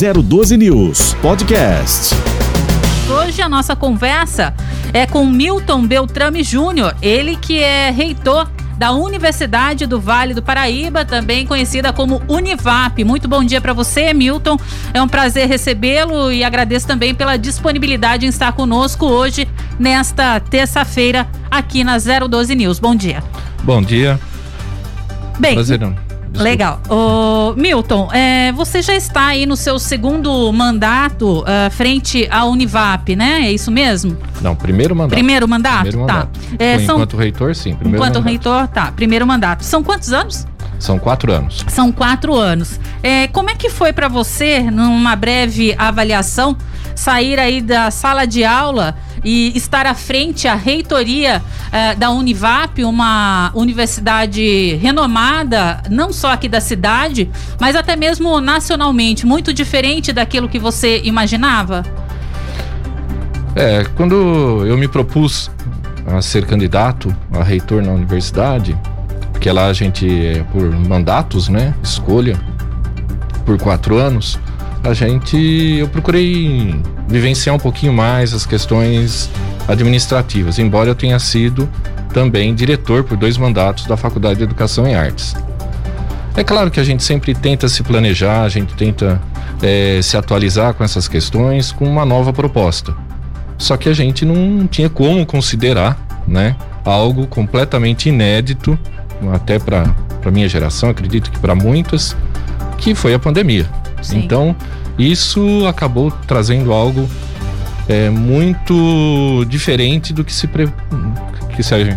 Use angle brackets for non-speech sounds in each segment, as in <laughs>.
012 News Podcast. Hoje a nossa conversa é com Milton Beltrame Júnior, ele que é reitor da Universidade do Vale do Paraíba, também conhecida como Univap. Muito bom dia para você, Milton. É um prazer recebê-lo e agradeço também pela disponibilidade em estar conosco hoje, nesta terça-feira, aqui na 012 News. Bom dia. Bom dia. Bem, Prazerão. Desculpa. Legal. Ô, Milton, é, você já está aí no seu segundo mandato uh, frente à Univap, né? É isso mesmo? Não, primeiro mandato. Primeiro mandato? Primeiro tá. mandato. É, são... Enquanto reitor, sim. Enquanto mandato. reitor, tá. Primeiro mandato. São quantos anos? São quatro anos. São quatro anos. É, como é que foi para você, numa breve avaliação, sair aí da sala de aula e estar à frente à reitoria uh, da Univap, uma universidade renomada, não só aqui da cidade, mas até mesmo nacionalmente, muito diferente daquilo que você imaginava? É, quando eu me propus a ser candidato a reitor na universidade, porque lá a gente é por mandatos, né? Escolha por quatro anos a gente eu procurei vivenciar um pouquinho mais as questões administrativas, embora eu tenha sido também diretor por dois mandatos da Faculdade de Educação e Artes. É claro que a gente sempre tenta se planejar, a gente tenta é, se atualizar com essas questões com uma nova proposta. Só que a gente não tinha como considerar, né, algo completamente inédito, até para minha geração, acredito que para muitas, que foi a pandemia. Sim. Então, isso acabou trazendo algo é, muito diferente do que se pre...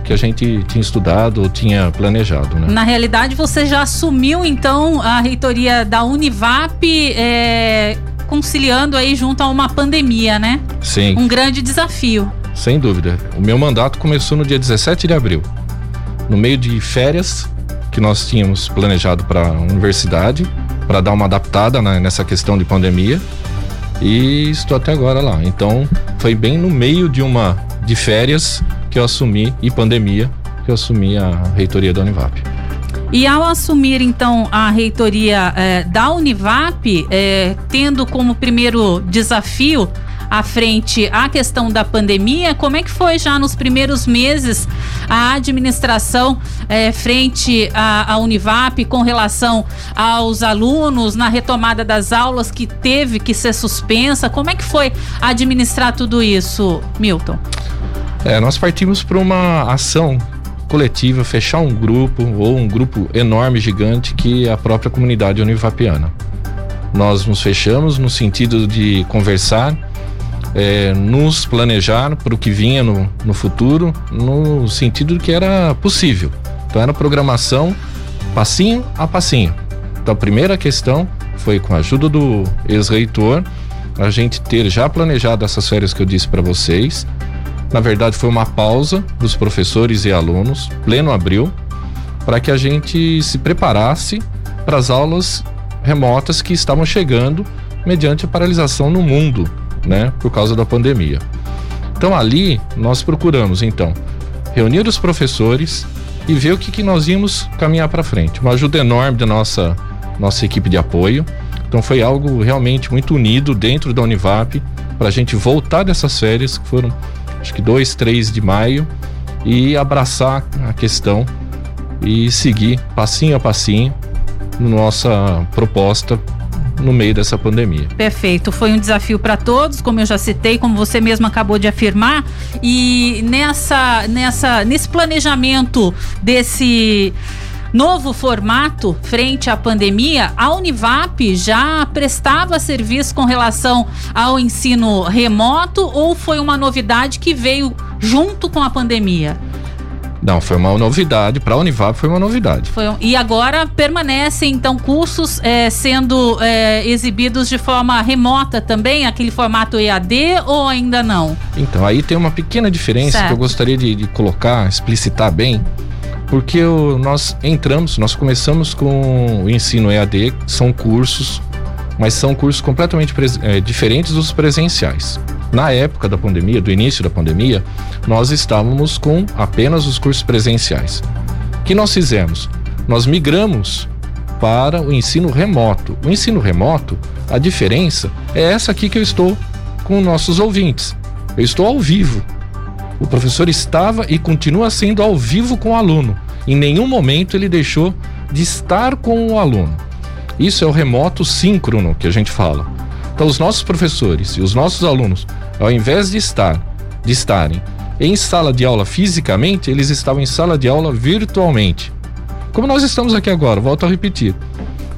que, a gente tinha estudado ou tinha planejado. Né? Na realidade, você já assumiu então a reitoria da Univap. É, conciliando aí junto a uma pandemia, né? Sim. Um grande desafio. Sem dúvida. O meu mandato começou no dia 17 de abril, no meio de férias que nós tínhamos planejado para a universidade para dar uma adaptada nessa questão de pandemia e estou até agora lá. Então foi bem no meio de uma de férias que eu assumi e pandemia que eu assumi a reitoria da Univap. E ao assumir então a reitoria eh, da Univap, eh, tendo como primeiro desafio à frente a questão da pandemia, como é que foi já nos primeiros meses a administração é, frente à, Univap com relação aos alunos na retomada das aulas que teve que ser suspensa? Como é que foi administrar tudo isso, Milton? É, nós partimos para uma ação coletiva, fechar um grupo ou um grupo enorme, gigante, que é a própria comunidade univapiana. Nós nos fechamos no sentido de conversar é, nos planejar para o que vinha no, no futuro, no sentido que era possível. Então era programação passinho a passinho. Então a primeira questão foi com a ajuda do ex-reitor, a gente ter já planejado essas férias que eu disse para vocês. Na verdade foi uma pausa dos professores e alunos, pleno abril, para que a gente se preparasse para as aulas remotas que estavam chegando mediante a paralisação no mundo né, por causa da pandemia. Então ali nós procuramos então reunir os professores e ver o que, que nós íamos caminhar para frente. Uma ajuda enorme da nossa nossa equipe de apoio. Então foi algo realmente muito unido dentro da Univap para a gente voltar dessas férias que foram acho que 2, 3 de maio e abraçar a questão e seguir passinho a passinho nossa proposta no meio dessa pandemia. Perfeito, foi um desafio para todos, como eu já citei, como você mesmo acabou de afirmar, e nessa, nessa, nesse planejamento desse novo formato frente à pandemia, a Univap já prestava serviço com relação ao ensino remoto ou foi uma novidade que veio junto com a pandemia? Não, foi uma novidade. Para a Univap foi uma novidade. Foi um... E agora permanecem, então, cursos é, sendo é, exibidos de forma remota também, aquele formato EAD ou ainda não? Então, aí tem uma pequena diferença certo. que eu gostaria de, de colocar, explicitar bem porque o, nós entramos, nós começamos com o ensino EAD, são cursos, mas são cursos completamente é, diferentes dos presenciais. Na época da pandemia, do início da pandemia, nós estávamos com apenas os cursos presenciais. O que nós fizemos? Nós migramos para o ensino remoto. O ensino remoto, a diferença é essa aqui que eu estou com nossos ouvintes. Eu estou ao vivo. O professor estava e continua sendo ao vivo com o aluno. Em nenhum momento ele deixou de estar com o aluno. Isso é o remoto síncrono que a gente fala. Então os nossos professores e os nossos alunos, ao invés de estar, de estarem em sala de aula fisicamente, eles estavam em sala de aula virtualmente. Como nós estamos aqui agora, volto a repetir.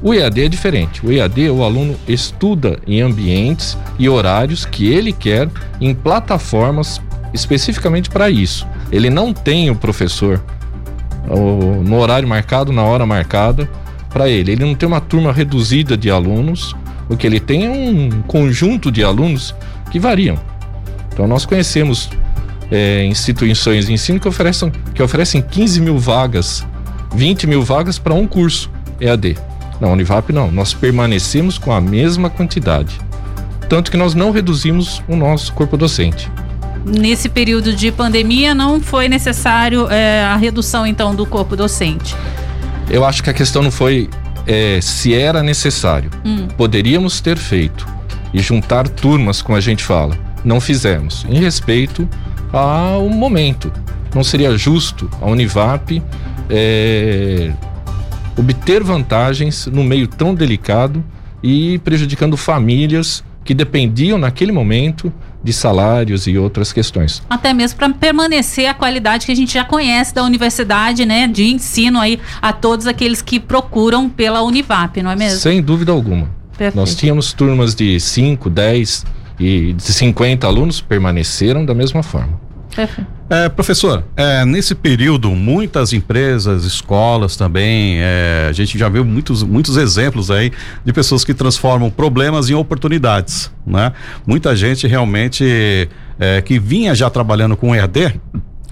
O EAD é diferente. O EAD, o aluno estuda em ambientes e horários que ele quer, em plataformas especificamente para isso. Ele não tem o professor no horário marcado, na hora marcada para ele. Ele não tem uma turma reduzida de alunos, o que ele tem é um conjunto de alunos que variam. Então nós conhecemos é, instituições de ensino que oferecem, que oferecem 15 mil vagas, 20 mil vagas para um curso EAD. Na Univap não, nós permanecemos com a mesma quantidade. Tanto que nós não reduzimos o nosso corpo docente. Nesse período de pandemia não foi necessário é, a redução então do corpo docente. Eu acho que a questão não foi é, se era necessário. Hum. Poderíamos ter feito e juntar turmas, como a gente fala. Não fizemos, em respeito ao momento. Não seria justo a Univap é, obter vantagens no meio tão delicado e prejudicando famílias que dependiam naquele momento de salários e outras questões. Até mesmo para permanecer a qualidade que a gente já conhece da universidade, né, de ensino aí a todos aqueles que procuram pela Univap, não é mesmo? Sem dúvida alguma. Perfeito. Nós tínhamos turmas de 5, 10 e de 50 alunos permaneceram da mesma forma. É, professor, é, nesse período, muitas empresas, escolas também, é, a gente já viu muitos, muitos exemplos aí de pessoas que transformam problemas em oportunidades, né? Muita gente realmente é, que vinha já trabalhando com EAD,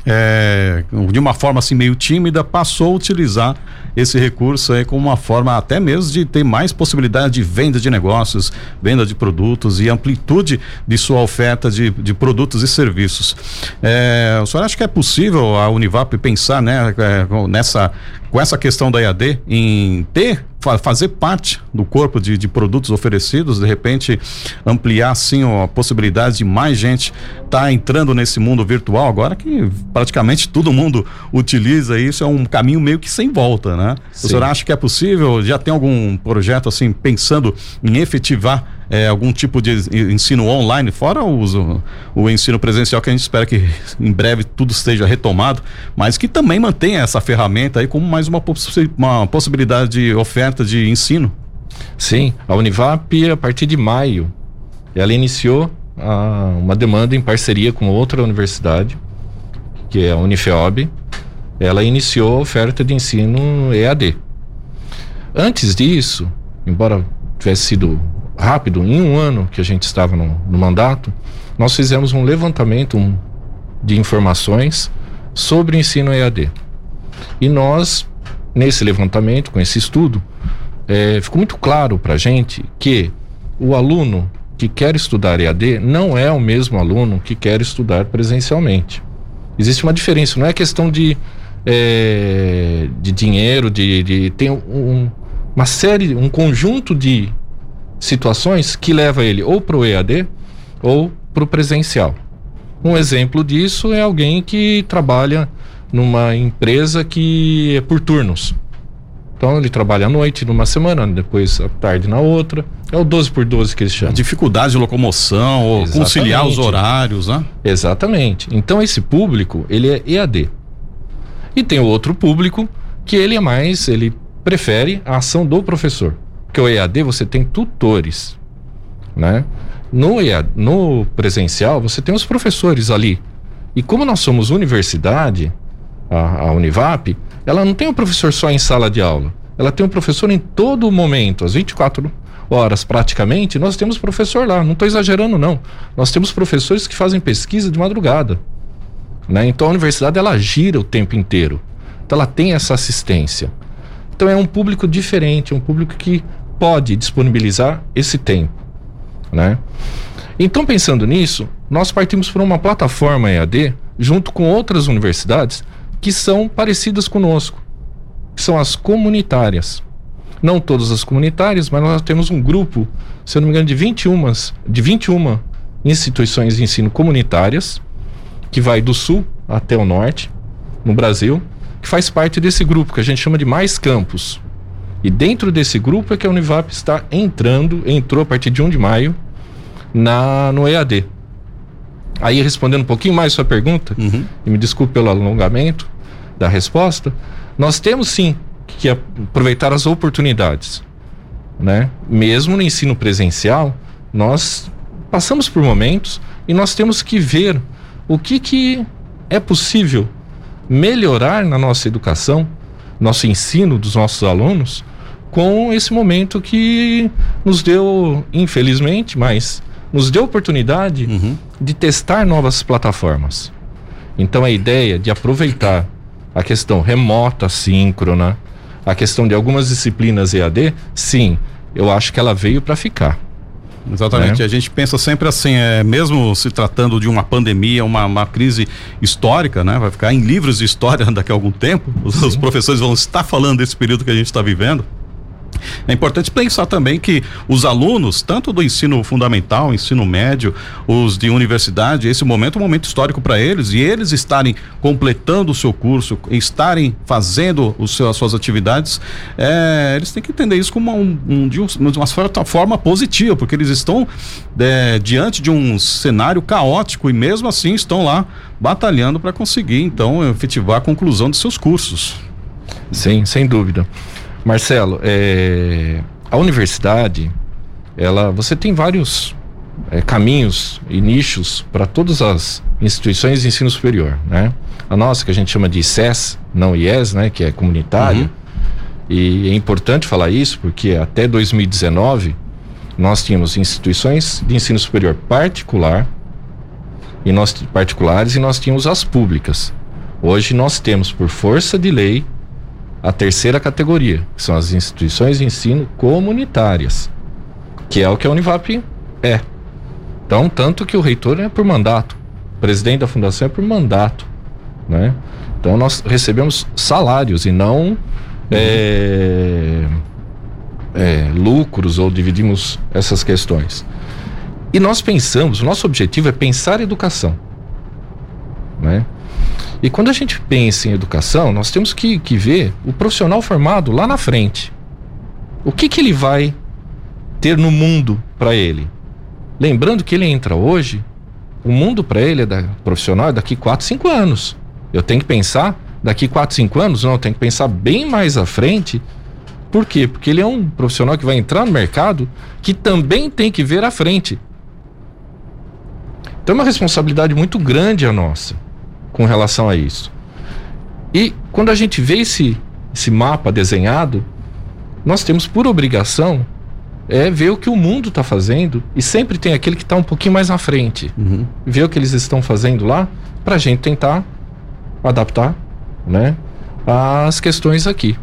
é, de uma forma assim meio tímida, passou a utilizar esse recurso aí como uma forma até mesmo de ter mais possibilidade de venda de negócios, venda de produtos e amplitude de sua oferta de, de produtos e serviços. É, o senhor acha que é possível a Univap pensar né, é, nessa com essa questão da EAD em ter fazer parte do corpo de, de, produtos oferecidos, de repente ampliar assim a possibilidade de mais gente estar tá entrando nesse mundo virtual agora que praticamente todo mundo utiliza isso é um caminho meio que sem volta, né? Sim. O senhor acha que é possível? Já tem algum projeto assim pensando em efetivar é, algum tipo de ensino online, fora o, uso, o ensino presencial, que a gente espera que em breve tudo esteja retomado, mas que também mantenha essa ferramenta aí como mais uma, possi uma possibilidade de oferta de ensino. Sim, a Univap, a partir de maio, ela iniciou a, uma demanda em parceria com outra universidade, que é a Unifeob, ela iniciou a oferta de ensino EAD. Antes disso, embora tivesse sido rápido, em um ano que a gente estava no, no mandato, nós fizemos um levantamento de informações sobre o ensino EAD. E nós, nesse levantamento, com esse estudo, é, ficou muito claro para a gente que o aluno que quer estudar EAD não é o mesmo aluno que quer estudar presencialmente. Existe uma diferença, não é questão de, é, de dinheiro, de, de tem um, uma série, um conjunto de situações que leva ele ou para o EAD ou para o presencial. Um exemplo disso é alguém que trabalha numa empresa que é por turnos. Então ele trabalha à noite numa semana, depois à tarde na outra. É o 12 por 12 que eles chamam. A dificuldade de locomoção, ou conciliar os horários, né? Exatamente. Então esse público, ele é EAD. E tem o outro público que ele é mais, ele prefere a ação do professor. Porque o EAD você tem tutores, né? No, EAD, no presencial você tem os professores ali. E como nós somos universidade, a, a Univap, ela não tem o um professor só em sala de aula. Ela tem um professor em todo momento, às 24 horas praticamente, nós temos professor lá. Não estou exagerando, não. Nós temos professores que fazem pesquisa de madrugada. Né? Então a universidade ela gira o tempo inteiro. Então ela tem essa assistência. Então é um público diferente, é um público que pode disponibilizar esse tempo, né? Então, pensando nisso, nós partimos para uma plataforma EAD junto com outras universidades que são parecidas conosco, que são as comunitárias. Não todas as comunitárias, mas nós temos um grupo, se eu não me engano, de 21, de 21 instituições de ensino comunitárias, que vai do sul até o norte, no Brasil, que faz parte desse grupo, que a gente chama de Mais Campos. E dentro desse grupo é que a Univap está entrando, entrou a partir de 1 de maio, na, no EAD. Aí, respondendo um pouquinho mais sua pergunta, uhum. e me desculpe pelo alongamento da resposta, nós temos sim que aproveitar as oportunidades. Né? Mesmo no ensino presencial, nós passamos por momentos e nós temos que ver o que, que é possível melhorar na nossa educação, nosso ensino dos nossos alunos, com esse momento que nos deu, infelizmente, mas nos deu oportunidade uhum. de testar novas plataformas. Então a ideia de aproveitar a questão remota, síncrona, a questão de algumas disciplinas EAD, sim, eu acho que ela veio para ficar. Exatamente. Né? A gente pensa sempre assim, é, mesmo se tratando de uma pandemia, uma, uma crise histórica, né? Vai ficar em livros de história <laughs> daqui a algum tempo. Os, os professores vão estar falando desse período que a gente está vivendo. É importante pensar também que os alunos, tanto do ensino fundamental, ensino médio, os de universidade, esse momento é um momento histórico para eles e eles estarem completando o seu curso, estarem fazendo os seus, as suas atividades, é, eles têm que entender isso como um, um, de, uma certa forma positiva, porque eles estão é, diante de um cenário caótico e mesmo assim estão lá batalhando para conseguir então efetivar a conclusão de seus cursos. Sim, sem dúvida. Marcelo, é, a universidade, ela, você tem vários é, caminhos e nichos para todas as instituições de ensino superior, né? A nossa que a gente chama de ICES, não IES, né? Que é comunitário. Uhum. E é importante falar isso porque até 2019 nós tínhamos instituições de ensino superior particular e nós particulares e nós tínhamos as públicas. Hoje nós temos por força de lei a terceira categoria, que são as instituições de ensino comunitárias, que é o que a Univap é. Então, tanto que o reitor é por mandato, o presidente da fundação é por mandato, né? Então, nós recebemos salários e não uhum. é, é, lucros ou dividimos essas questões. E nós pensamos, o nosso objetivo é pensar educação, né? E quando a gente pensa em educação, nós temos que, que ver o profissional formado lá na frente. O que, que ele vai ter no mundo para ele? Lembrando que ele entra hoje, o mundo para ele é da, profissional é daqui 4, 5 anos. Eu tenho que pensar daqui 4, 5 anos? Não, eu tenho que pensar bem mais à frente. Por quê? Porque ele é um profissional que vai entrar no mercado que também tem que ver à frente. Então é uma responsabilidade muito grande a nossa com relação a isso. E quando a gente vê esse, esse mapa desenhado, nós temos por obrigação é ver o que o mundo está fazendo e sempre tem aquele que está um pouquinho mais na frente. Uhum. Ver o que eles estão fazendo lá para a gente tentar adaptar né, as questões aqui.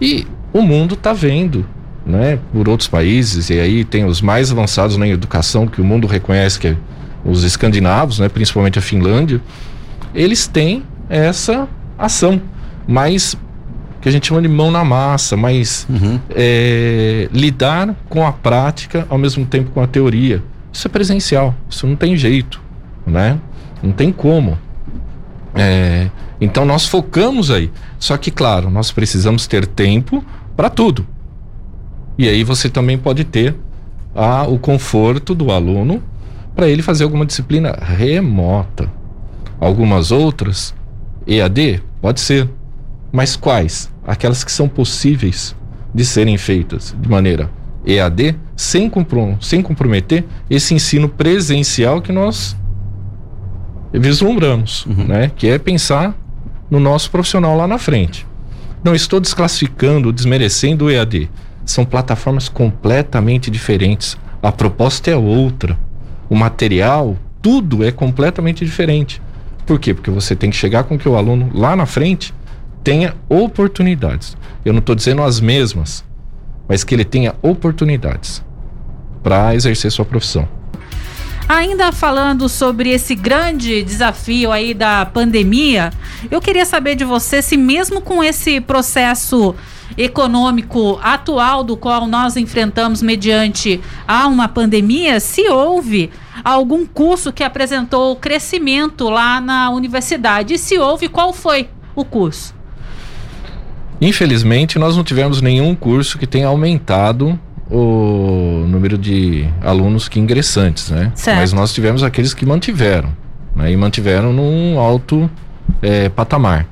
E o mundo está vendo né, por outros países, e aí tem os mais avançados na educação que o mundo reconhece, que é os escandinavos, né, principalmente a Finlândia eles têm essa ação mais que a gente chama de mão na massa, mas uhum. é, lidar com a prática ao mesmo tempo com a teoria. Isso é presencial, isso não tem jeito, né? Não tem como. É, então nós focamos aí. Só que, claro, nós precisamos ter tempo para tudo. E aí você também pode ter a, o conforto do aluno para ele fazer alguma disciplina remota. Algumas outras, EAD, pode ser. Mas quais? Aquelas que são possíveis de serem feitas de maneira EAD, sem, comprom sem comprometer esse ensino presencial que nós vislumbramos, uhum. né? Que é pensar no nosso profissional lá na frente. Não estou desclassificando, desmerecendo o EAD. São plataformas completamente diferentes. A proposta é outra. O material, tudo é completamente diferente. Por quê? Porque você tem que chegar com que o aluno lá na frente tenha oportunidades. Eu não estou dizendo as mesmas, mas que ele tenha oportunidades para exercer sua profissão. Ainda falando sobre esse grande desafio aí da pandemia, eu queria saber de você se mesmo com esse processo econômico atual do qual nós enfrentamos mediante a uma pandemia, se houve algum curso que apresentou crescimento lá na universidade. E se houve, qual foi o curso? Infelizmente, nós não tivemos nenhum curso que tenha aumentado o número de alunos que ingressantes, né? Certo. Mas nós tivemos aqueles que mantiveram, né? E mantiveram num alto é, patamar.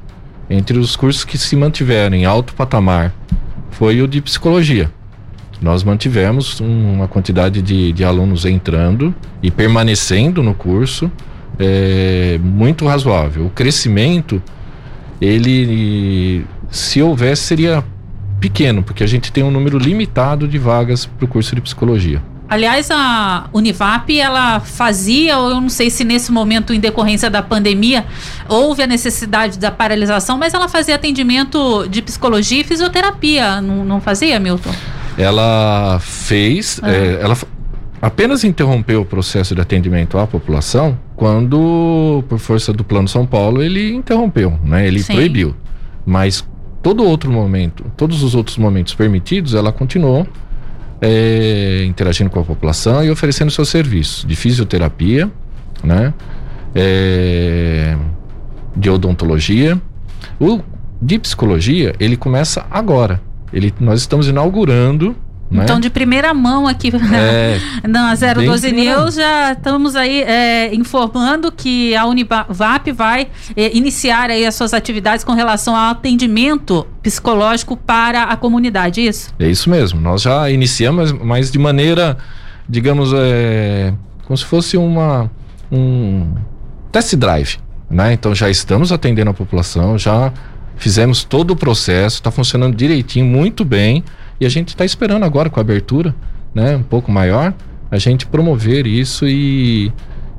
Entre os cursos que se mantiveram em alto patamar foi o de psicologia. Nós mantivemos uma quantidade de, de alunos entrando e permanecendo no curso é, muito razoável. O crescimento, ele, se houvesse, seria pequeno, porque a gente tem um número limitado de vagas para o curso de psicologia. Aliás, a Univap, ela fazia, ou eu não sei se nesse momento, em decorrência da pandemia, houve a necessidade da paralisação, mas ela fazia atendimento de psicologia e fisioterapia, não, não fazia, Milton? Ela fez, Ah. é, ela apenas interrompeu o processo de atendimento à população quando, por força do Plano São Paulo, ele interrompeu, né? Ele Sim. proibiu. Mas todo outro momento, todos os outros momentos permitidos, ela continuou é, interagindo com a população e oferecendo seus serviços de fisioterapia, né? É, de odontologia. O de psicologia, ele começa agora. Ele, nós estamos inaugurando, né? Então, de primeira mão aqui <laughs> É, na 012 Bem primeira. News, já estamos aí é, informando que a Univap vai é, iniciar aí as suas atividades com relação ao atendimento psicológico para a comunidade, isso? É isso mesmo. Nós já iniciamos, mas de maneira, digamos, é, como se fosse uma um test drive, né? Então já estamos atendendo a população, já fizemos todo o processo, está funcionando direitinho, muito bem, e a gente está esperando agora com a abertura, né? Um pouco maior, a gente promover isso e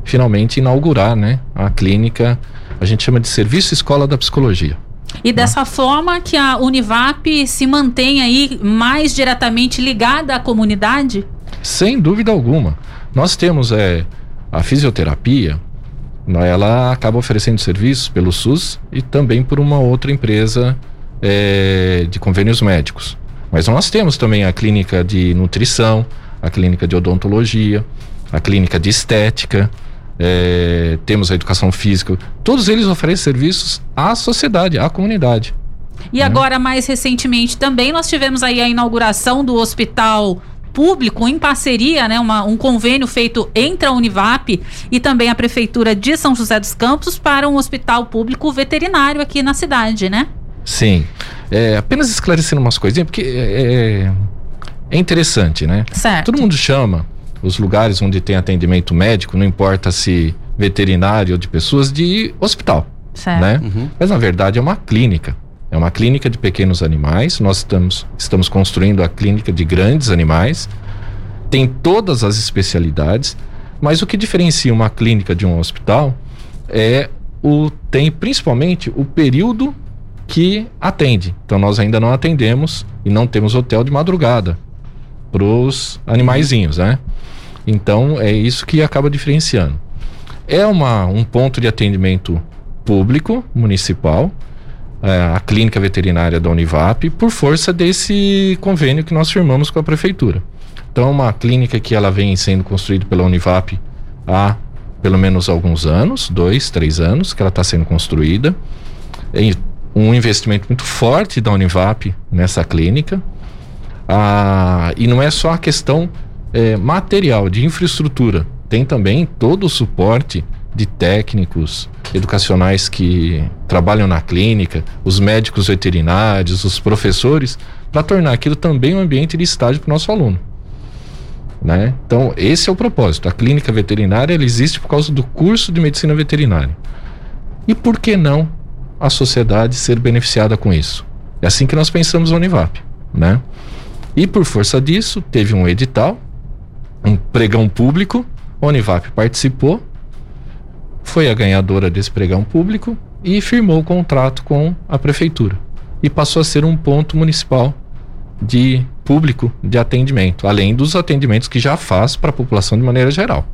finalmente inaugurar, né? A clínica, a gente chama de Serviço Escola da Psicologia. E dessa forma que a Univap se mantém aí mais diretamente ligada à comunidade? Sem dúvida alguma. Nós temos é, a fisioterapia, ela acaba oferecendo serviços pelo SUS e também por uma outra empresa é, de convênios médicos. Mas nós temos também a clínica de nutrição, a clínica de odontologia, a clínica de estética, é, temos a educação física. Todos eles oferecem serviços à sociedade, à comunidade. E agora, mais recentemente, também nós tivemos aí a inauguração do hospital público em parceria, né, uma- um convênio feito entre a Univap e também a Prefeitura de São José dos Campos para um hospital público veterinário aqui na cidade, né? Sim. É, apenas esclarecendo umas coisinhas, porque é, é interessante, né? Certo. Todo mundo chama os lugares onde tem atendimento médico, não importa se veterinário ou de pessoas, de hospital, certo. né? Uhum. Mas na verdade é uma clínica. É uma clínica de pequenos animais. Nós estamos, estamos construindo a clínica de grandes animais. Tem todas as especialidades, mas o que diferencia uma clínica de um hospital é o tem principalmente o período que atende. Então nós ainda não atendemos e não temos hotel de madrugada para os animaizinhos, né? Então é isso que acaba diferenciando. É uma, um ponto de atendimento público, municipal, a clínica veterinária da Univap, por força desse convênio que nós firmamos com a prefeitura. Então, é uma clínica que ela vem sendo construída pela Univap há pelo menos alguns anos, dois, três anos que ela está sendo construída. Em um investimento muito forte da Univap nessa clínica. Ah, e não é só a questão é, material, de infraestrutura. Tem também todo o suporte de técnicos educacionais que trabalham na clínica, os médicos veterinários, os professores, para tornar aquilo também um ambiente de estágio para o nosso aluno. Né? Então, esse é o propósito. A clínica veterinária ela existe por causa do curso de medicina veterinária. E por que não a sociedade ser beneficiada com isso? É assim que nós pensamos na Univap. Né? E por força disso, teve um edital, um pregão público, a Univap participou, foi a ganhadora desse pregão público e firmou o contrato com a prefeitura. E passou a ser um ponto municipal de público de atendimento, além dos atendimentos que já faz para a população de maneira geral.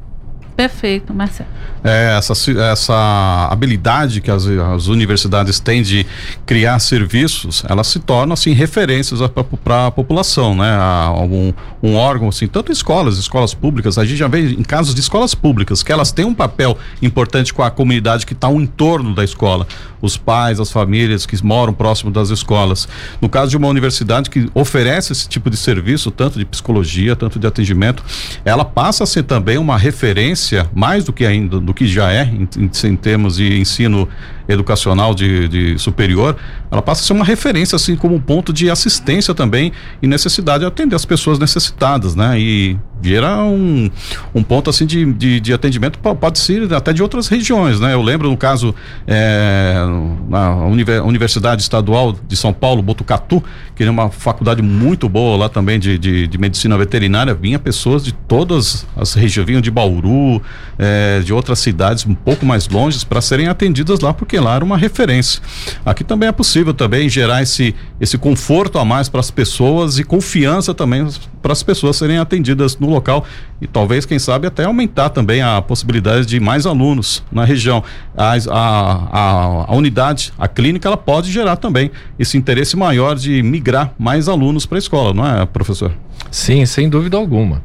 Perfeito, Marcelo. É, essa, essa habilidade que as, as universidades têm de criar serviços, elas se tornam assim referências para a população, né? A, algum um órgão assim, tanto escolas, escolas públicas, a gente já vê em casos de escolas públicas que elas têm um papel importante com a comunidade que está ao entorno da escola, os pais, as famílias que moram próximo das escolas. No caso de uma universidade que oferece esse tipo de serviço, tanto de psicologia, tanto de atendimento, ela passa a ser também uma referência mais do que ainda do que já é em, em, termos de ensino educacional de, de, superior, ela passa a ser uma referência assim como ponto de assistência também e necessidade de atender as pessoas necessitadas, né? E vira um, um ponto assim de, de, de atendimento pode ser até de outras regiões, né? Eu lembro no caso é, na Universidade Estadual de São Paulo, Botucatu, que é uma faculdade muito boa lá também de, de, de medicina veterinária, vinha pessoas de todas as regiões, vinham de Bauru, é, de outras cidades um pouco mais longe para serem atendidas lá, porque era uma referência. Aqui também é possível também gerar esse, esse conforto a mais para as pessoas e confiança também para as pessoas serem atendidas no local e talvez, quem sabe, até aumentar também a possibilidade de mais alunos na região. A, a, a, a unidade, a clínica, ela pode gerar também esse interesse maior de migrar mais alunos para a escola, não é, professor? Sim, sem dúvida alguma.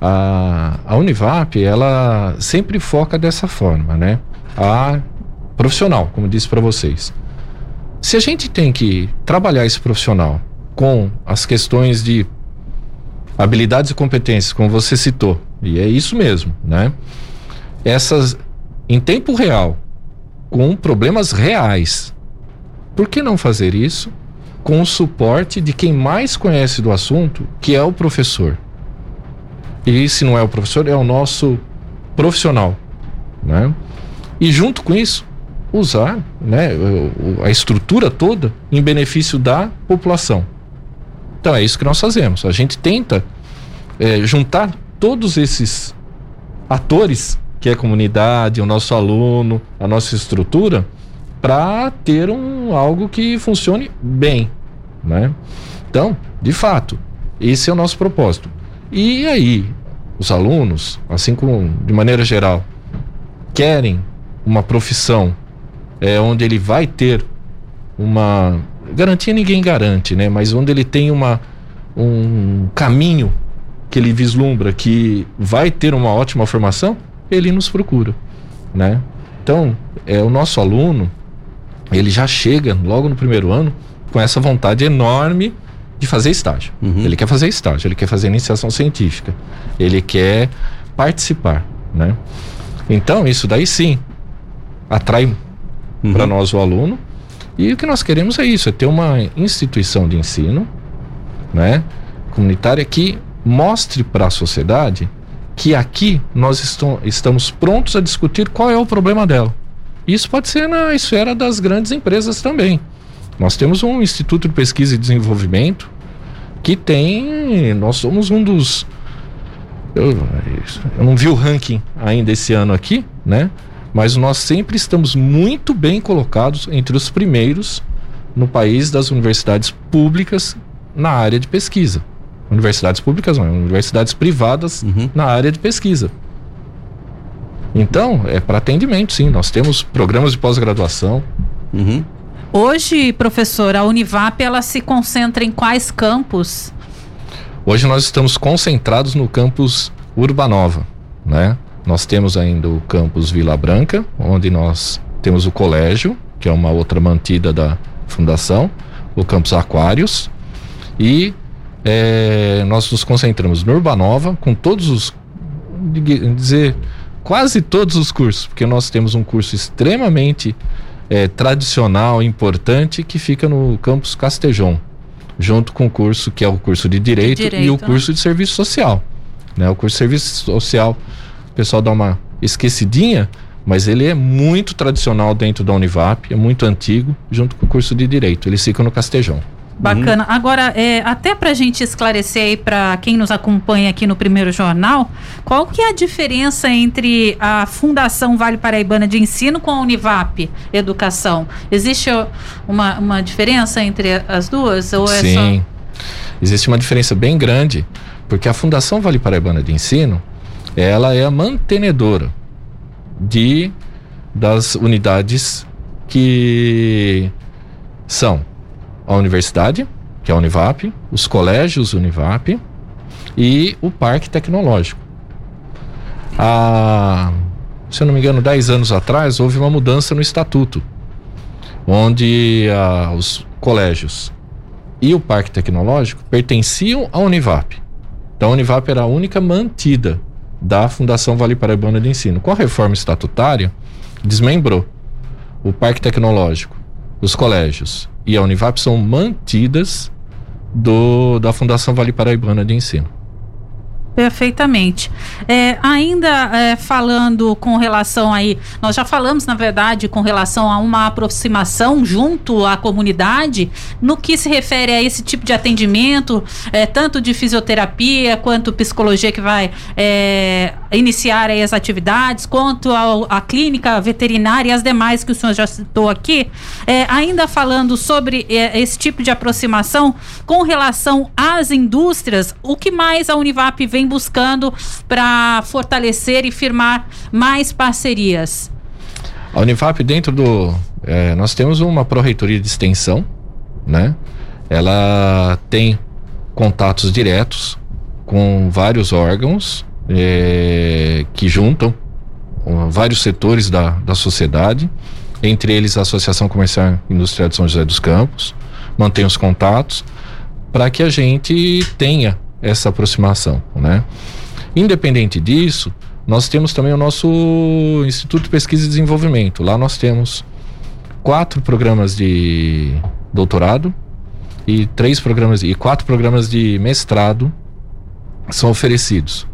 A, a Univap, ela sempre foca dessa forma, né? A profissional, como disse para vocês. Se a gente tem que trabalhar esse profissional com as questões de habilidades e competências, como você citou, e é isso mesmo, né? Essas em tempo real, com problemas reais. Por que não fazer isso com o suporte de quem mais conhece do assunto, que é o professor? E se não é o professor, é o nosso profissional, né? E junto com isso, usar né, a estrutura toda em benefício da população. Então é isso que nós fazemos. A gente tenta é, juntar todos esses atores, que é a comunidade, o nosso aluno, a nossa estrutura, para ter um, algo que funcione bem. Né? Então, de fato, esse é o nosso propósito. E aí, os alunos, assim como de maneira geral, querem uma profissão é, onde ele vai ter uma garantia ninguém garante, né? Mas onde ele tem uma um caminho que ele vislumbra que vai ter uma ótima formação, ele nos procura, né? Então, é o nosso aluno, ele já chega logo no primeiro ano com essa vontade enorme de fazer estágio. Uhum. Ele quer fazer estágio, ele quer fazer iniciação científica, ele quer participar, né? Então, isso daí sim atrai uhum. para nós o aluno. E o que nós queremos é isso, é ter uma instituição de ensino, né, comunitária que mostre para a sociedade que aqui nós estou, estamos prontos a discutir qual é o problema dela. Isso pode ser na esfera das grandes empresas também. Nós temos um Instituto de Pesquisa e Desenvolvimento que tem. Nós somos um dos. Eu, eu não vi o ranking ainda esse ano aqui, né? Mas nós sempre estamos muito bem colocados entre os primeiros no país das universidades públicas na área de pesquisa. Universidades públicas não, universidades privadas uhum. na área de pesquisa. Então, é para atendimento, sim. Nós temos programas de pós-graduação. Uhum. Hoje, professor, a Univap ela se concentra em quais campos? Hoje nós estamos concentrados no campus Urbanova, né? Nós temos ainda o campus Vila Branca, onde nós temos o colégio, que é uma outra mantida da fundação, o campus Aquários, e é, nós nos concentramos no Urbanova, com todos os, dizer, quase todos os cursos, porque nós temos um curso extremamente é, tradicional, importante, que fica no campus Castejon, junto com o curso que é o curso de Direito, de direito e o né? curso de Serviço Social. Né? O curso de Serviço Social o pessoal dá uma esquecidinha, mas ele é muito tradicional dentro da Univap, é muito antigo, junto com o curso de Direito. Eles ficam no Castejão. Bacana. Uhum. Agora, é, até para a gente esclarecer aí para quem nos acompanha aqui no primeiro jornal, qual que é a diferença entre a Fundação Vale Paraibana de Ensino com a Univap Educação? Existe uma, uma diferença entre as duas? Ou é Sim, só... existe uma diferença bem grande, porque a Fundação Vale Paraibana de Ensino ela é a mantenedora de das unidades que são a universidade, que é a Univap, os colégios Univap e o Parque Tecnológico. Há, se eu não me engano, 10 anos atrás, houve uma mudança no estatuto, onde ah, os colégios e o Parque Tecnológico pertenciam à Univap. Então a Univap era a única mantida da Fundação Vale Paraibana de Ensino. Com a reforma estatutária, desmembrou. O Parque Tecnológico, os colégios e a Univap são mantidas do, da Fundação Vale Paraibana de Ensino. Perfeitamente. É, ainda é, falando com relação aí, nós já falamos, na verdade, com relação a uma aproximação junto à comunidade, no que se refere a esse tipo de atendimento, é, tanto de fisioterapia quanto psicologia que vai é, iniciar aí as atividades, quanto a, clínica veterinária e as demais que o senhor já citou aqui. É, ainda falando sobre é, esse tipo de aproximação com relação às indústrias, o que mais a Univap vem buscando para fortalecer e firmar mais parcerias? A Unifap, dentro do. É, nós temos uma pró-reitoria de extensão, né? Ela tem contatos diretos com vários órgãos é, que juntam vários setores da, da sociedade, entre eles a Associação Comercial e Industrial de São José dos Campos, mantém os contatos para que a gente tenha essa aproximação, né? Independente disso, nós temos também o nosso Instituto de Pesquisa e Desenvolvimento. Lá nós temos quatro programas de doutorado e três programas e quatro programas de mestrado são oferecidos.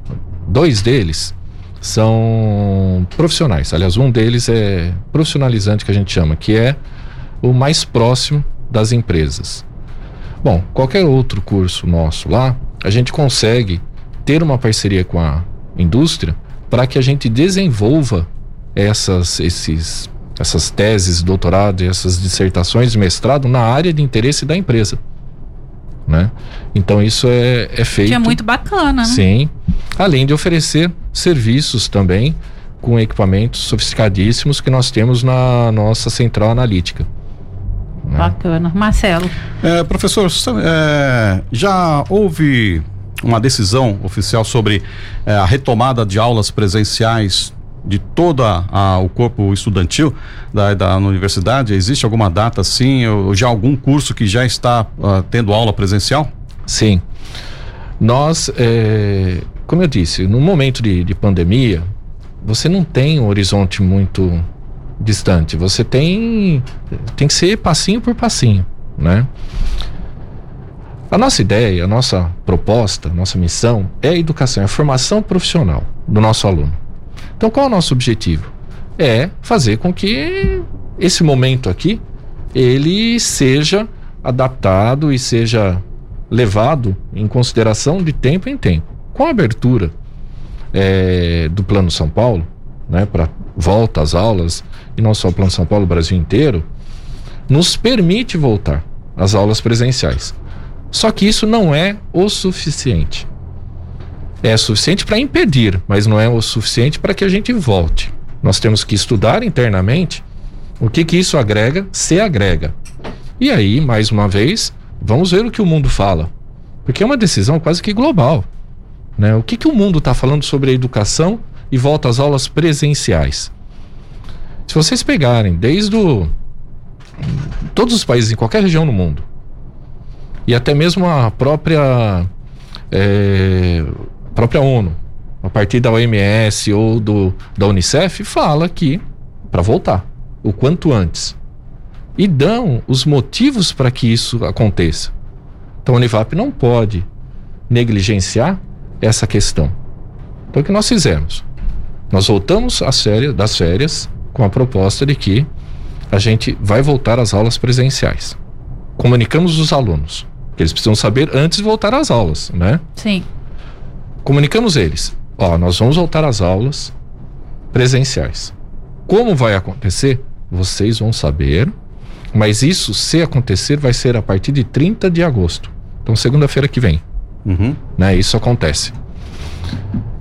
Dois deles são profissionais. Aliás, um deles é profissionalizante que a gente chama, que é o mais próximo das empresas. Bom, qualquer outro curso nosso lá, a gente consegue ter uma parceria com a indústria para que a gente desenvolva essas, esses, essas teses, doutorado e essas dissertações de mestrado na área de interesse da empresa. Né? Então isso é, é feito. Que é muito bacana, né? Sim. Além de oferecer serviços também com equipamentos sofisticadíssimos que nós temos na nossa central analítica. Né? Bacana. Marcelo. É, professor, é, já houve uma decisão oficial sobre é, a retomada de aulas presenciais de todo o corpo estudantil da, da universidade? Existe alguma data assim, ou já algum curso que já está uh, tendo aula presencial? Sim. Nós, é, como eu disse, no momento de, de pandemia, você não tem um horizonte muito distante. Você tem tem que ser passinho por passinho, né? A nossa ideia, a nossa proposta, a nossa missão é a educação, é a formação profissional do nosso aluno. Então, qual é o nosso objetivo? É fazer com que esse momento aqui ele seja adaptado e seja levado em consideração de tempo em tempo. Com a abertura é, do Plano São Paulo, né, para volta às aulas, e não só o Plano São Paulo, o Brasil inteiro, nos permite voltar às aulas presenciais. Só que isso não é o suficiente. É suficiente para impedir, mas não é o suficiente para que a gente volte. Nós temos que estudar internamente o que, que isso agrega, se agrega. E aí, mais uma vez, vamos ver o que o mundo fala. Porque é uma decisão quase que global. Né? O que, que o mundo está falando sobre a educação e volta às aulas presenciais? Se vocês pegarem desde o, todos os países em qualquer região do mundo e até mesmo a própria é, própria ONU, a partir da OMS ou do, da Unicef, fala que para voltar o quanto antes e dão os motivos para que isso aconteça. Então a Univap não pode negligenciar essa questão. Então o que nós fizemos? Nós voltamos às férias, das férias com a proposta de que a gente vai voltar às aulas presenciais. Comunicamos os alunos, que eles precisam saber antes de voltar às aulas, né? Sim. Comunicamos eles, ó, nós vamos voltar às aulas presenciais. Como vai acontecer? Vocês vão saber, mas isso, se acontecer, vai ser a partir de 30 de agosto. Então, segunda-feira que vem. Uhum. Né? Isso acontece.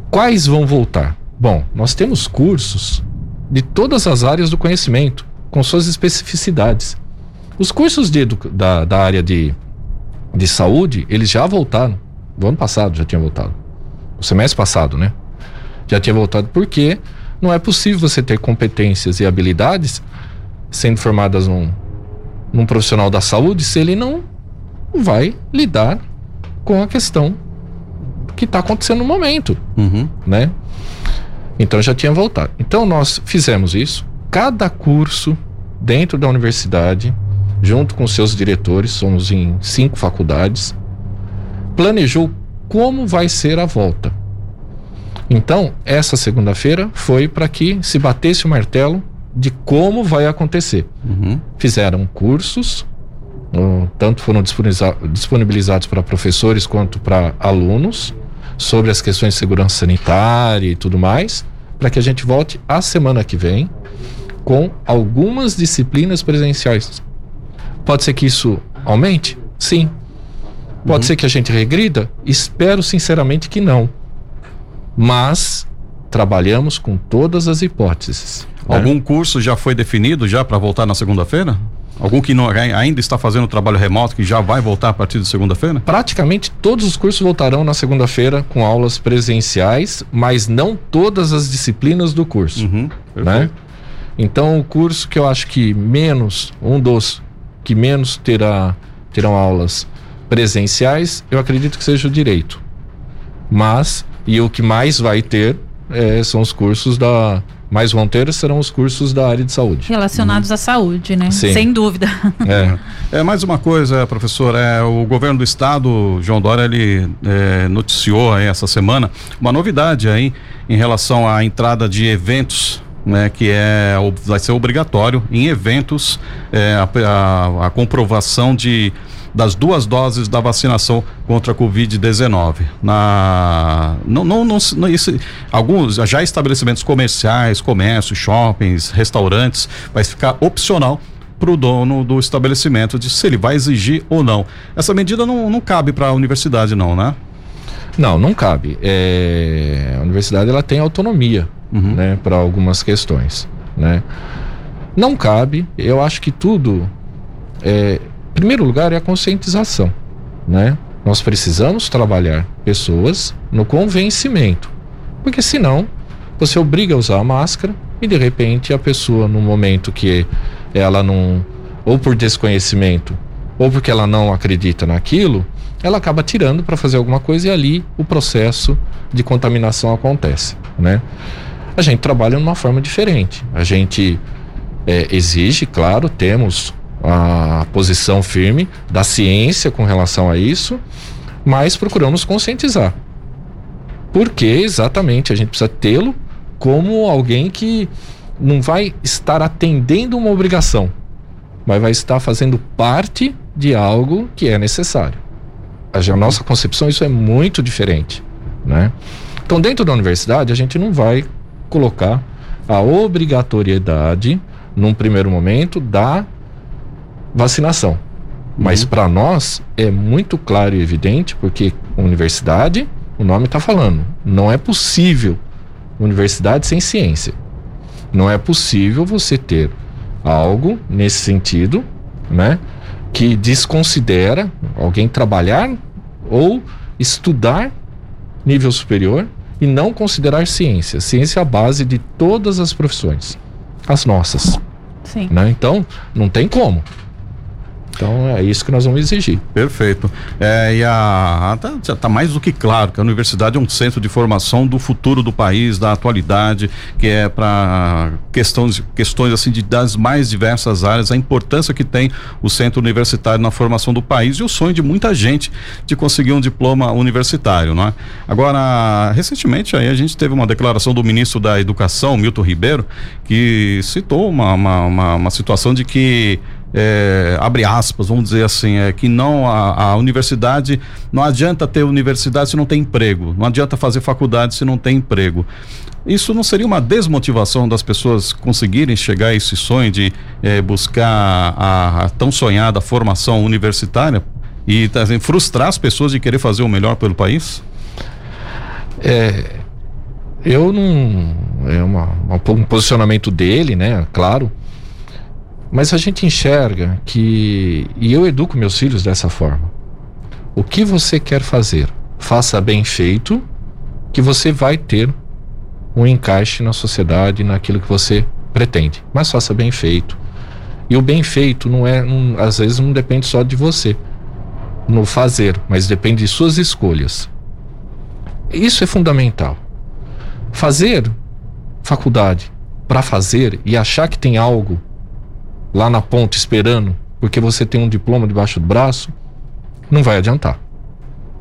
Quais vão voltar? Bom, nós temos cursos de todas as áreas do conhecimento, com suas especificidades. Os cursos de, da, da área de, de saúde, eles já voltaram. Do ano passado já tinha voltado. O semestre passado, né? Já tinha voltado porque não é possível você ter competências e habilidades sendo formadas num, num profissional da saúde se ele não vai lidar com a questão que está acontecendo no momento, uhum. né? Então já tinha voltado. Então nós fizemos isso. Cada curso dentro da universidade, junto com seus diretores, somos em cinco faculdades, planejou como vai ser a volta. Então, essa segunda-feira foi para que se batesse o martelo de como vai acontecer. Uhum. Fizeram cursos, tanto foram disponibilizados para professores quanto para alunos, sobre as questões de segurança sanitária e tudo mais, para que a gente volte a semana que vem com algumas disciplinas presenciais. Pode ser que isso aumente? Sim. Pode uhum. ser que a gente regrida? Espero sinceramente que não. Mas trabalhamos com todas as hipóteses. Né? Algum curso já foi definido já para voltar na segunda-feira? Algum que não, ainda está fazendo trabalho remoto que já vai voltar a partir de segunda-feira? Praticamente todos os cursos voltarão na segunda-feira com aulas presenciais, mas não todas as disciplinas do curso. Uhum, né? Então o curso que eu acho que menos, um dos que menos terá, terão aulas presenciais, eu acredito que seja o direito. Mas, e o que mais vai ter é, são os cursos da mais vão ter serão os cursos da área de saúde. Relacionados uhum. à saúde, né? Sim. Sem dúvida. É. <laughs> é mais uma coisa, professor, é, o governo do estado, João Dória, ele é, noticiou aí essa semana uma novidade aí em relação à entrada de eventos né, que é vai ser obrigatório em eventos é, a, a, a comprovação de das duas doses da vacinação contra a Covid-19. Na não, não, não, não isso, alguns já estabelecimentos comerciais, comércio, shoppings, restaurantes, vai ficar opcional para o dono do estabelecimento de se ele vai exigir ou não. Essa medida não, não cabe para a universidade, não, né? Não, não cabe. É, a universidade ela tem autonomia, uhum. né, para algumas questões, né? Não cabe. Eu acho que tudo é, primeiro lugar é a conscientização, né? Nós precisamos trabalhar pessoas no convencimento, porque senão você obriga a usar a máscara e de repente a pessoa no momento que ela não ou por desconhecimento ou porque ela não acredita naquilo, ela acaba tirando para fazer alguma coisa e ali o processo de contaminação acontece, né? A gente trabalha de uma forma diferente. A gente é, exige, claro, temos a posição firme da ciência com relação a isso, mas procuramos conscientizar. Porque exatamente a gente precisa tê-lo como alguém que não vai estar atendendo uma obrigação, mas vai estar fazendo parte de algo que é necessário. A nossa concepção isso é muito diferente, né? Então dentro da universidade a gente não vai colocar a obrigatoriedade num primeiro momento da vacinação. Mas uhum. para nós é muito claro e evidente, porque universidade, o nome está falando, não é possível universidade sem ciência. Não é possível você ter algo nesse sentido, né, que desconsidera alguém trabalhar ou estudar nível superior e não considerar ciência. Ciência é a base de todas as profissões, as nossas. Sim. Né? Então, não tem como. Então é isso que nós vamos exigir. Perfeito. É, e a, tá, está mais do que claro que a universidade é um centro de formação do futuro do país, da atualidade, que é para questões, questões assim de, das mais diversas áreas, a importância que tem o centro universitário na formação do país e o sonho de muita gente de conseguir um diploma universitário, não é? Agora, recentemente aí a gente teve uma declaração do ministro da Educação, Milton Ribeiro, que citou uma, uma, uma, uma situação de que é, abre aspas, vamos dizer assim, é que não a, a, universidade não adianta ter universidade se não tem emprego, não adianta fazer faculdade se não tem emprego. Isso não seria uma desmotivação das pessoas conseguirem chegar a esse sonho de é, buscar a, a, tão sonhada formação universitária e assim, frustrar as pessoas de querer fazer o melhor pelo país? É, Eu não. É uma, um posicionamento dele, né? Claro. Mas a gente enxerga que. E eu educo meus filhos dessa forma. O que você quer fazer? Faça bem feito, que você vai ter um encaixe na sociedade, naquilo que você pretende. Mas faça bem feito. E o bem feito não é, às vezes não depende só de você no fazer, mas depende de suas escolhas. Isso é fundamental. Fazer faculdade para fazer e achar que tem algo lá na ponta esperando porque você tem um diploma debaixo do braço, não vai adiantar.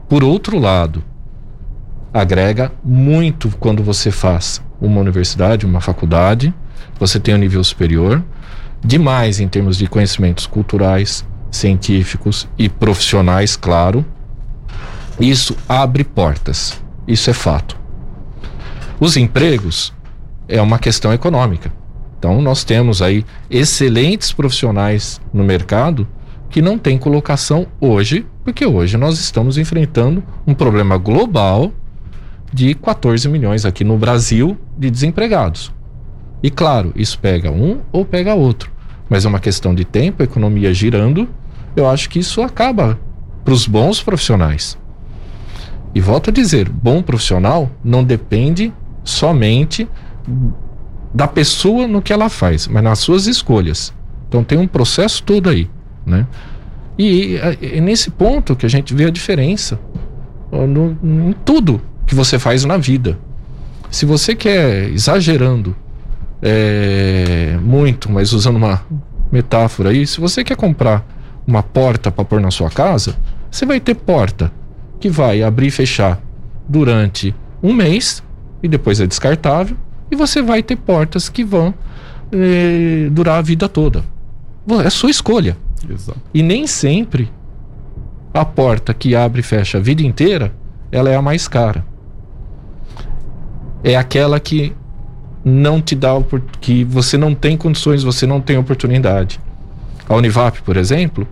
Por outro lado, agrega muito quando você faz uma universidade, uma faculdade, você tem um nível superior, demais em termos de conhecimentos culturais, científicos e profissionais, claro. Isso abre portas. Isso é fato. Os empregos é uma questão econômica. Então nós temos aí excelentes profissionais no mercado que não têm colocação hoje, porque hoje nós estamos enfrentando um problema global de 14 milhões aqui no Brasil de desempregados. E claro, isso pega um ou pega outro. Mas é uma questão de tempo, economia girando. Eu acho que isso acaba para os bons profissionais. E volto a dizer, bom profissional não depende somente da pessoa no que ela faz, mas nas suas escolhas. Então tem um processo todo aí, né? E é nesse ponto que a gente vê a diferença no, em tudo que você faz na vida. Se você quer exagerando é, muito, mas usando uma metáfora aí, se você quer comprar uma porta para pôr na sua casa, você vai ter porta que vai abrir e fechar durante um mês e depois é descartável, e você vai ter portas que vão é, durar a vida toda. É sua escolha. Exato. E nem sempre a porta que abre e fecha a vida inteira, ela é a mais cara. É aquela que não te dá que você não tem condições, você não tem oportunidade. A Univap, por exemplo,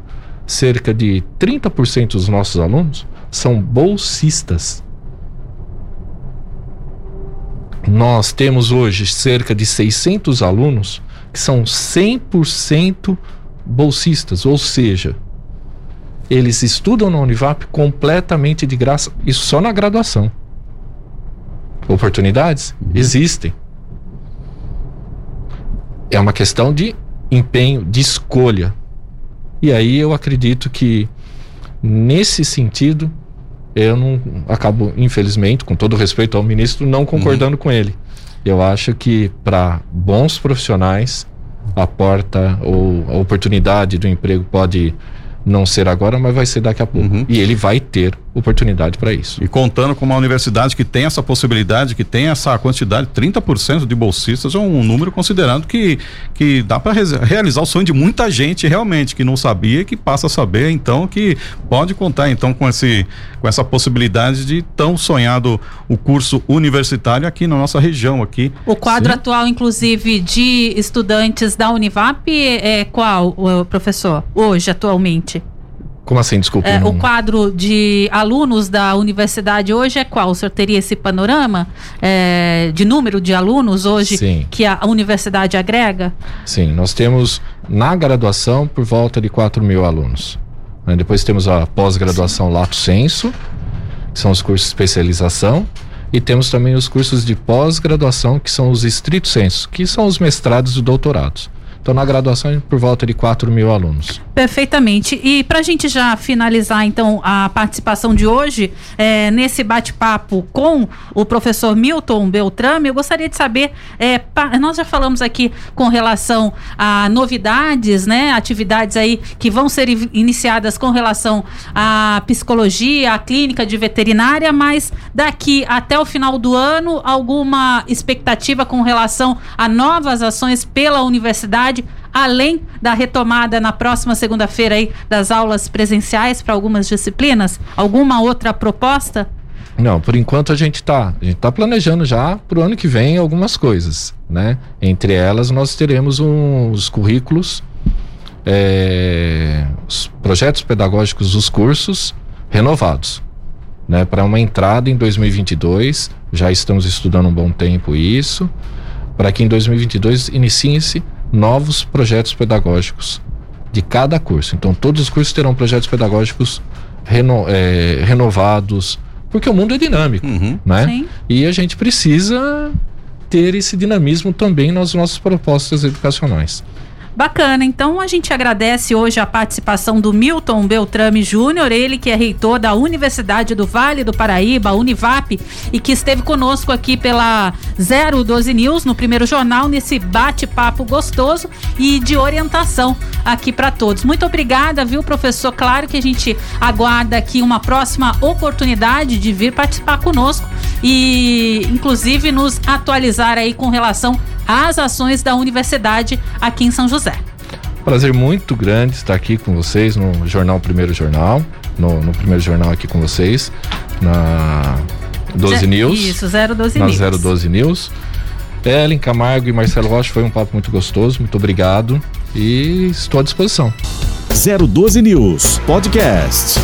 cerca de 30% dos nossos alunos são bolsistas. Nós temos hoje cerca de 600 alunos que são 100% bolsistas, ou seja, eles estudam na Univap completamente de graça, isso só na graduação. Oportunidades uhum. existem. É uma questão de empenho, de escolha. E aí eu acredito que nesse sentido eu não acabo, infelizmente, com todo respeito ao ministro, não concordando uhum. com ele. Eu acho que para bons profissionais a porta ou a oportunidade do emprego pode não ser agora, mas vai ser daqui a pouco. Uhum. E ele vai ter oportunidade para isso. E contando com uma universidade que tem essa possibilidade, que tem essa quantidade, 30% de bolsistas é um número considerado que, que dá para realizar o sonho de muita gente realmente que não sabia e que passa a saber, então que pode contar então com esse com essa possibilidade de tão sonhado o curso universitário aqui na nossa região aqui. O quadro Sim. atual inclusive de estudantes da Univap é qual, professor? Hoje atualmente? Como assim, desculpa? É, não... O quadro de alunos da universidade hoje é qual? O senhor teria esse panorama é, de número de alunos hoje Sim. que a universidade agrega? Sim, nós temos na graduação por volta de 4 mil alunos. Né? Depois temos a pós-graduação Lato Senso, que são os cursos de especialização, e temos também os cursos de pós-graduação, que são os estrito senso, que são os mestrados e doutorados. Então, na graduação, por volta de 4 mil alunos. Perfeitamente. E para a gente já finalizar, então, a participação de hoje, é, nesse bate-papo com o professor Milton Beltrame, eu gostaria de saber, é, pa, nós já falamos aqui com relação a novidades, né, atividades aí que vão ser iniciadas com relação à psicologia, à clínica de veterinária, mas daqui até o final do ano, alguma expectativa com relação a novas ações pela universidade? Além da retomada na próxima segunda-feira aí das aulas presenciais para algumas disciplinas? Alguma outra proposta? Não, por enquanto a gente está a gente tá planejando já para o ano que vem algumas coisas, né? Entre elas nós teremos uns currículos, é, os projetos pedagógicos dos cursos renovados. né, para uma entrada em 2022. Já estamos estudando um bom tempo isso, para que em 2022 iniciem-se novos projetos pedagógicos de cada curso. Então, todos os cursos terão projetos pedagógicos reno, é, renovados, porque o mundo é dinâmico, Uhum. né? Sim. E a gente precisa ter esse dinamismo também nas nossas propostas educacionais. Bacana, então a gente agradece hoje a participação do Milton Beltrame Júnior, ele que é reitor da Universidade do Vale do Paraíba, Univap, e que esteve conosco aqui pela 012 News, no primeiro jornal, nesse bate-papo gostoso e de orientação aqui para todos. Muito obrigada, viu, professor? Claro que a gente aguarda aqui uma próxima oportunidade de vir participar conosco e, inclusive, nos atualizar aí com relação às ações da universidade aqui em São José. Prazer muito grande estar aqui com vocês no Jornal Primeiro Jornal, no, no primeiro jornal aqui com vocês, na 12 Ze- News. Isso, 012 na News. 012 News. Ellen Camargo e Marcelo Rocha foi um papo muito gostoso, muito obrigado e estou à disposição. 012 News Podcast.